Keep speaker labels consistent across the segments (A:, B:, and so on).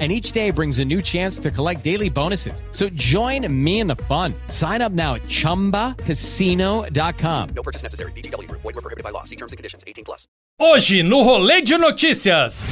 A: and each day brings a new chance to collect daily bonuses. So join me in the fun. Sign up now at ChumbaCasino.com. No purchase necessary. BGW. Void were prohibited by law. See terms and conditions.
B: 18 plus. Hoje no Rolê de Notícias.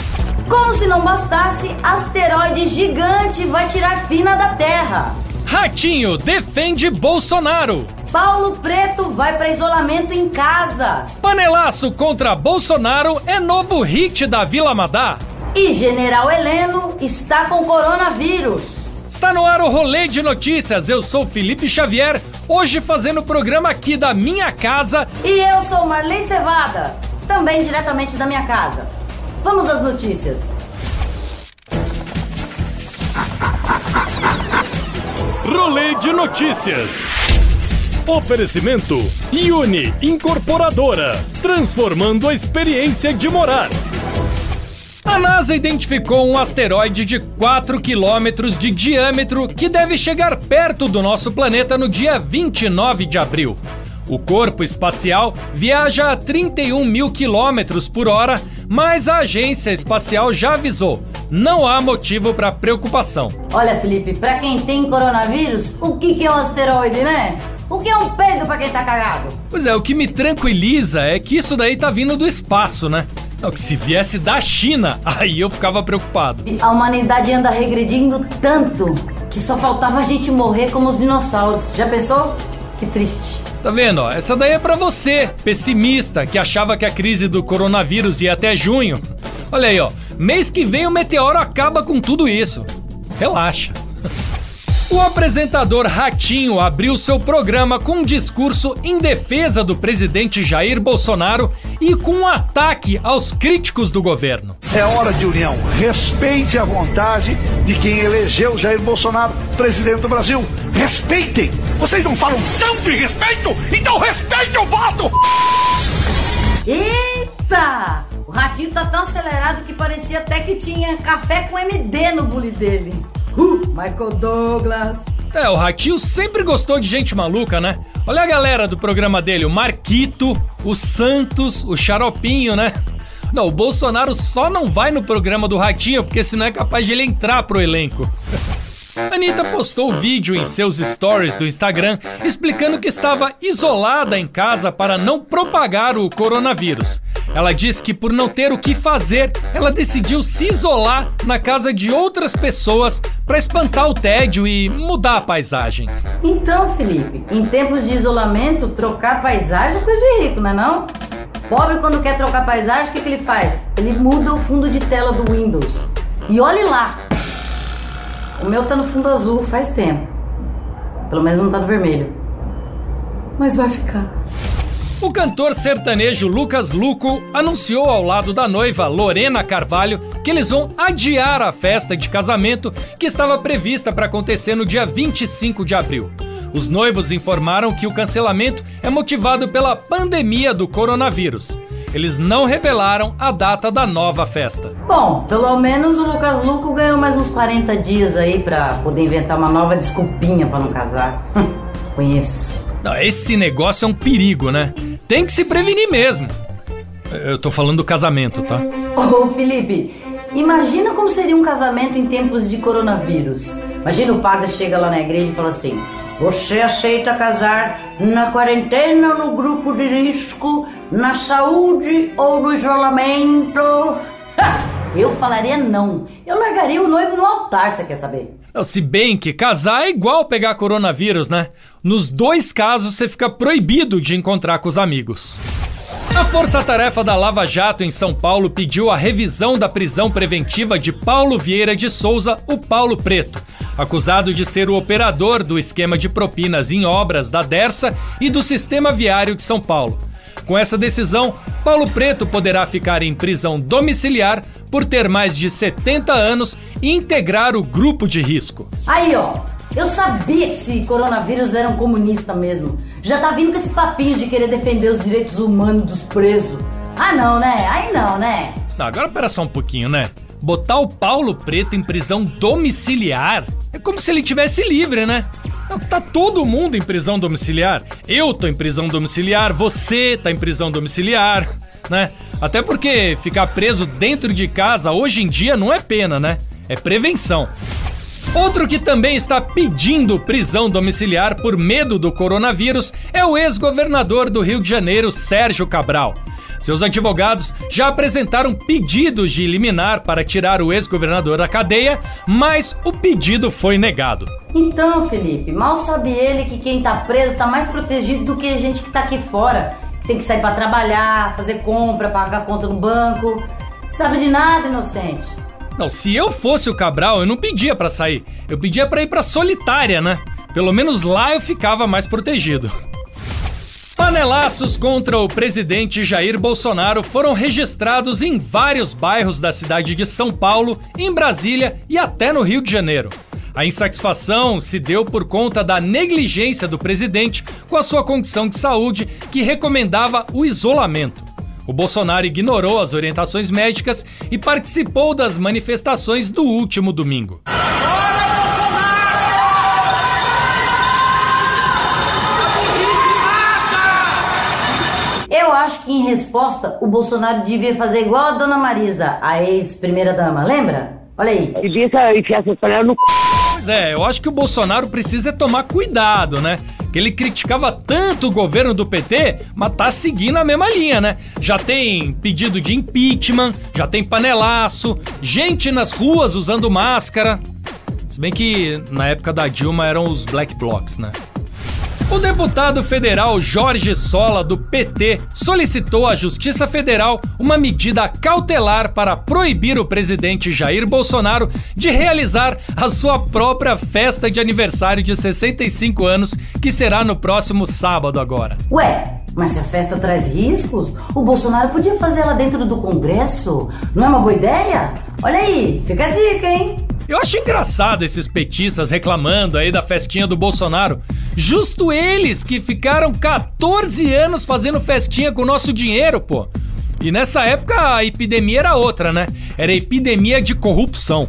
C: Como se não bastasse, asteroide gigante vai tirar fina da Terra.
B: Ratinho defende Bolsonaro.
C: Paulo Preto vai para isolamento em casa.
B: Panelaço contra Bolsonaro é novo hit da Vila Madá.
C: E General Heleno está com coronavírus.
B: Está no ar o Rolê de Notícias. Eu sou Felipe Xavier, hoje fazendo o programa aqui da minha casa.
C: E eu sou Marley Cevada, também diretamente da minha casa. Vamos às notícias.
B: Rolê de Notícias. Oferecimento Uni Incorporadora, transformando a experiência de morar. A NASA identificou um asteroide de 4 quilômetros de diâmetro que deve chegar perto do nosso planeta no dia 29 de abril. O corpo espacial viaja a 31 mil quilômetros por hora, mas a agência espacial já avisou: não há motivo para preocupação.
C: Olha, Felipe, para quem tem coronavírus, o que, que é um asteroide, né? O que é um peido para quem tá cagado?
B: Pois é, o que me tranquiliza é que isso daí tá vindo do espaço, né? Não, que se viesse da China, aí eu ficava preocupado.
C: A humanidade anda regredindo tanto que só faltava a gente morrer como os dinossauros. Já pensou? Que triste.
B: Tá vendo? Essa daí é para você, pessimista, que achava que a crise do coronavírus ia até junho. Olha aí, ó. Mês que vem o meteoro acaba com tudo isso. Relaxa. O apresentador Ratinho abriu seu programa com um discurso em defesa do presidente Jair Bolsonaro e com um ataque aos críticos do governo.
D: É hora de união. Respeite a vontade de quem elegeu Jair Bolsonaro presidente do Brasil. Respeitem! Vocês não falam tanto em respeito? Então respeitem o voto!
C: Eita! O Ratinho tá tão acelerado que parecia até que tinha café com MD no bule dele. Uh, Michael Douglas.
B: É, o Ratinho sempre gostou de gente maluca, né? Olha a galera do programa dele, o Marquito, o Santos, o Xaropinho, né? Não, o Bolsonaro só não vai no programa do Ratinho porque senão é capaz de ele entrar pro elenco. Anitta postou vídeo em seus stories do Instagram explicando que estava isolada em casa para não propagar o coronavírus. Ela diz que por não ter o que fazer, ela decidiu se isolar na casa de outras pessoas para espantar o tédio e mudar a paisagem.
C: Então, Felipe, em tempos de isolamento, trocar paisagem é coisa de rico, não é não? Pobre quando quer trocar paisagem, o que, que ele faz? Ele muda o fundo de tela do Windows. E olhe lá, o meu tá no fundo azul faz tempo. Pelo menos não tá no vermelho. Mas vai ficar.
B: O cantor sertanejo Lucas Luco anunciou ao lado da noiva Lorena Carvalho que eles vão adiar a festa de casamento que estava prevista para acontecer no dia 25 de abril. Os noivos informaram que o cancelamento é motivado pela pandemia do coronavírus eles não revelaram a data da nova festa.
C: Bom, pelo menos o Lucas Luco ganhou mais uns 40 dias aí para poder inventar uma nova desculpinha para não casar. Conheço.
B: Esse negócio é um perigo, né? Tem que se prevenir mesmo. Eu tô falando do casamento, tá?
C: Ô, Felipe, imagina como seria um casamento em tempos de coronavírus. Imagina o padre chega lá na igreja e fala assim: você aceita casar na quarentena no grupo de risco, na saúde ou no isolamento? Eu falaria não. Eu largaria o noivo no altar, você quer saber?
B: Se bem que casar é igual pegar coronavírus, né? Nos dois casos você fica proibido de encontrar com os amigos. A Força-Tarefa da Lava Jato em São Paulo pediu a revisão da prisão preventiva de Paulo Vieira de Souza, o Paulo Preto, acusado de ser o operador do esquema de propinas em obras da Dersa e do Sistema Viário de São Paulo. Com essa decisão, Paulo Preto poderá ficar em prisão domiciliar por ter mais de 70 anos e integrar o grupo de risco.
C: Aí, ó, eu sabia que esse coronavírus era um comunista mesmo. Já tá vindo com esse papinho de querer defender os direitos humanos dos presos. Ah, não, né? Aí não, né?
B: Não, agora pera só um pouquinho, né? Botar o Paulo Preto em prisão domiciliar é como se ele tivesse livre, né? Tá todo mundo em prisão domiciliar. Eu tô em prisão domiciliar, você tá em prisão domiciliar, né? Até porque ficar preso dentro de casa hoje em dia não é pena, né? É prevenção. Outro que também está pedindo prisão domiciliar por medo do coronavírus é o ex-governador do Rio de Janeiro, Sérgio Cabral. Seus advogados já apresentaram pedidos de liminar para tirar o ex-governador da cadeia, mas o pedido foi negado.
C: Então, Felipe, mal sabe ele que quem tá preso tá mais protegido do que a gente que tá aqui fora. Tem que sair para trabalhar, fazer compra, pagar conta no banco. Sabe de nada, inocente.
B: Não, se eu fosse o Cabral, eu não pedia para sair. Eu pedia para ir para solitária, né? Pelo menos lá eu ficava mais protegido. Panelaços contra o presidente Jair Bolsonaro foram registrados em vários bairros da cidade de São Paulo, em Brasília e até no Rio de Janeiro. A insatisfação se deu por conta da negligência do presidente com a sua condição de saúde, que recomendava o isolamento. O Bolsonaro ignorou as orientações médicas e participou das manifestações do último domingo.
C: Eu acho que em resposta o Bolsonaro devia fazer igual a dona Marisa, a ex-primeira-dama, lembra? Olha aí.
E: Devia enfiar essas panelas no c...
B: Pois é, eu acho que o Bolsonaro precisa tomar cuidado, né? Que ele criticava tanto o governo do PT, mas tá seguindo a mesma linha, né? Já tem pedido de impeachment, já tem panelaço, gente nas ruas usando máscara. Se bem que na época da Dilma eram os black blocs, né? O deputado federal Jorge Sola, do PT, solicitou à Justiça Federal uma medida cautelar para proibir o presidente Jair Bolsonaro de realizar a sua própria festa de aniversário de 65 anos, que será no próximo sábado agora.
C: Ué, mas se a festa traz riscos, o Bolsonaro podia fazer ela dentro do Congresso. Não é uma boa ideia? Olha aí, fica a dica, hein?
B: Eu acho engraçado esses petistas reclamando aí da festinha do Bolsonaro. Justo eles que ficaram 14 anos fazendo festinha com o nosso dinheiro, pô. E nessa época a epidemia era outra, né? Era epidemia de corrupção.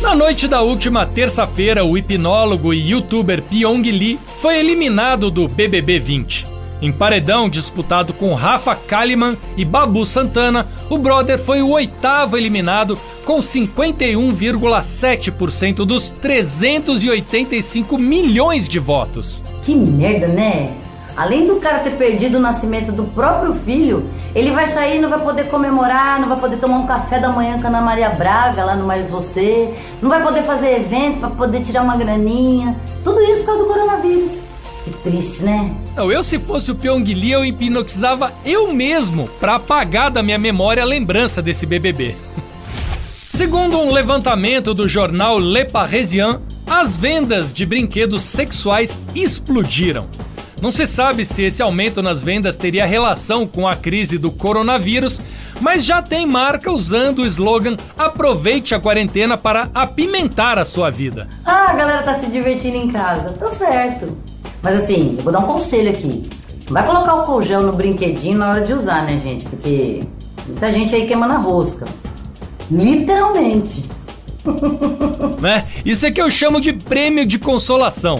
B: Na noite da última terça-feira, o hipnólogo e youtuber Pyong Lee foi eliminado do BBB 20. Em paredão disputado com Rafa Kalimann e Babu Santana, o brother foi o oitavo eliminado com 51,7% dos 385 milhões de votos.
C: Que merda, né? Além do cara ter perdido o nascimento do próprio filho, ele vai sair, não vai poder comemorar, não vai poder tomar um café da manhã com a Ana Maria Braga lá no Mais Você, não vai poder fazer evento para poder tirar uma graninha. Tudo isso por causa do coronavírus. Que triste, né?
B: Não, eu se fosse o Pyong Lee, eu hipnotizava eu mesmo para apagar da minha memória a lembrança desse BBB. Segundo um levantamento do jornal Le Parisien, as vendas de brinquedos sexuais explodiram. Não se sabe se esse aumento nas vendas teria relação com a crise do coronavírus, mas já tem marca usando o slogan Aproveite a quarentena para apimentar a sua vida.
C: Ah, a galera tá se divertindo em casa. Tá certo. Mas assim, eu vou dar um conselho aqui. Vai colocar o colgel no brinquedinho na hora de usar, né, gente? Porque muita gente aí queima na rosca. Literalmente.
B: né? Isso é que eu chamo de prêmio de consolação.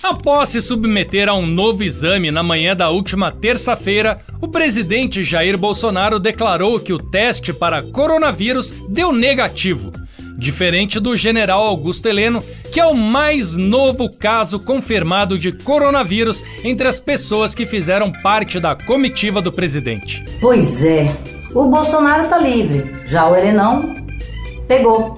B: Após se submeter a um novo exame na manhã da última terça-feira, o presidente Jair Bolsonaro declarou que o teste para coronavírus deu negativo diferente do general Augusto Heleno, que é o mais novo caso confirmado de coronavírus entre as pessoas que fizeram parte da comitiva do presidente.
C: Pois é, o Bolsonaro tá livre, já o Helenão pegou.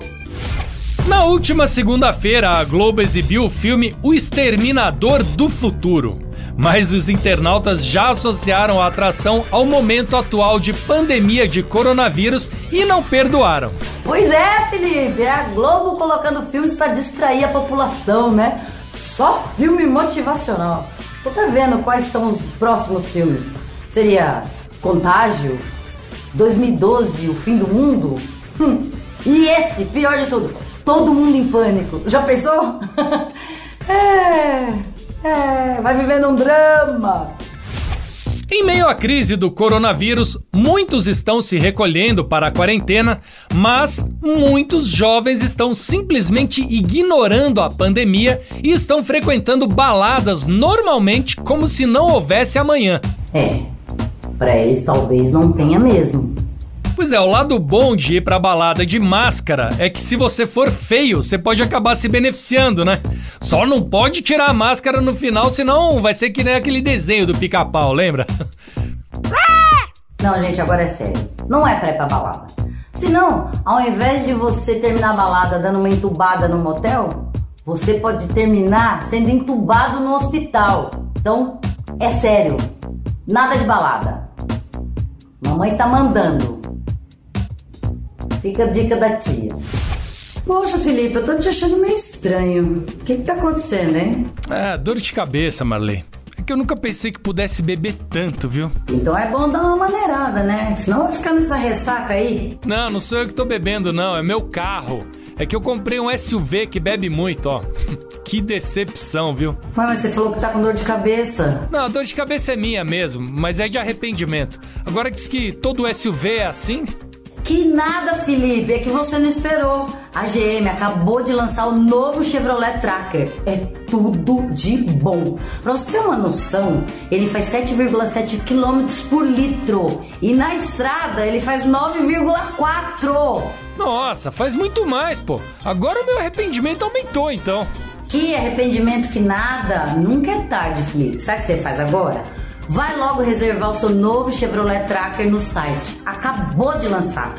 B: Na última segunda-feira, a Globo exibiu o filme O Exterminador do Futuro mas os internautas já associaram a atração ao momento atual de pandemia de coronavírus e não perdoaram.
C: Pois é, Felipe, é a Globo colocando filmes para distrair a população, né? Só filme motivacional. Você tá vendo quais são os próximos filmes? Seria Contágio, 2012, O Fim do Mundo? Hum. E esse, pior de tudo, Todo Mundo em Pânico. Já pensou? é. É, vai vivendo um drama.
B: Em meio à crise do coronavírus, muitos estão se recolhendo para a quarentena, mas muitos jovens estão simplesmente ignorando a pandemia e estão frequentando baladas normalmente como se não houvesse amanhã.
C: É, pra eles talvez não tenha mesmo.
B: Pois é, o lado bom de ir pra balada de máscara é que se você for feio, você pode acabar se beneficiando, né? Só não pode tirar a máscara no final, senão vai ser que nem aquele desenho do pica-pau, lembra?
C: Não, gente, agora é sério. Não é pra ir pra balada. Senão, ao invés de você terminar a balada dando uma entubada no motel, você pode terminar sendo entubado no hospital. Então, é sério. Nada de balada. Mamãe tá mandando. Fica a dica da tia. Poxa, Felipe, eu tô te achando meio estranho. O que que tá acontecendo, hein?
B: É, dor de cabeça, Marley. É que eu nunca pensei que pudesse beber tanto, viu?
C: Então é bom dar uma maneirada, né? Senão vai ficar nessa ressaca aí.
B: Não, não sou eu que tô bebendo, não. É meu carro. É que eu comprei um SUV que bebe muito, ó. Que decepção, viu?
C: Ué, mas você falou que tá com dor de cabeça.
B: Não, a dor de cabeça é minha mesmo, mas é de arrependimento. Agora diz que todo SUV é assim?
C: Que nada, Felipe, é que você não esperou. A GM acabou de lançar o novo Chevrolet Tracker. É tudo de bom. Pra você ter uma noção, ele faz 7,7 km por litro. E na estrada ele faz 9,4.
B: Nossa, faz muito mais, pô. Agora o meu arrependimento aumentou, então.
C: Que arrependimento que nada. Nunca é tarde, Felipe. Sabe o que você faz agora? Vai logo reservar o seu novo Chevrolet Tracker no site. Acabou de lançar.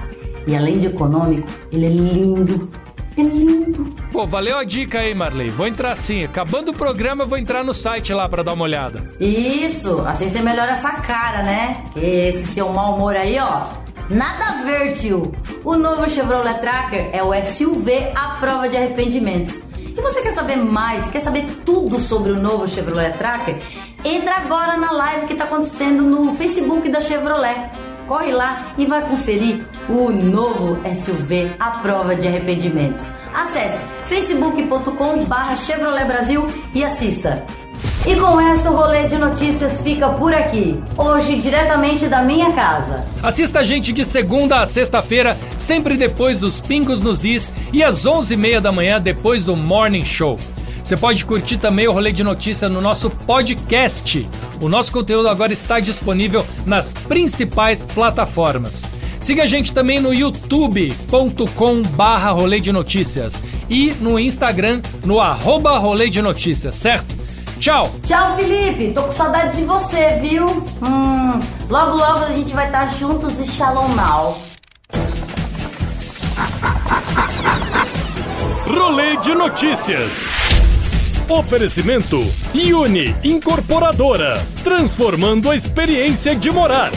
C: E além de econômico, ele é lindo. É lindo.
B: Pô, valeu a dica aí, Marley. Vou entrar sim. Acabando o programa, eu vou entrar no site lá pra dar uma olhada.
C: Isso, assim você melhora essa cara, né? Esse seu mau humor aí, ó. Nada a ver, tio. O novo Chevrolet Tracker é o SUV à prova de arrependimentos. E você quer saber mais? Quer saber tudo sobre o novo Chevrolet Tracker? Entra agora na live que está acontecendo no Facebook da Chevrolet. Corre lá e vai conferir o novo SUV à prova de arrependimentos. Acesse facebook.com/barra Chevrolet Brasil e assista. E com essa o rolê de notícias fica por aqui. Hoje, diretamente da minha casa.
B: Assista a gente de segunda a sexta-feira, sempre depois dos Pingos nos Is e às 11h30 da manhã depois do Morning Show. Você pode curtir também o Rolê de Notícia no nosso podcast. O nosso conteúdo agora está disponível nas principais plataformas. Siga a gente também no youtube.com barra Rolê de Notícias e no Instagram no arroba Rolê de Notícias, certo? Tchau!
C: Tchau, Felipe. Tô com saudade de você, viu? Hum, logo, logo a gente vai estar juntos e shalom now.
F: Rolê de Notícias. Oferecimento Uni Incorporadora, transformando a experiência de morar.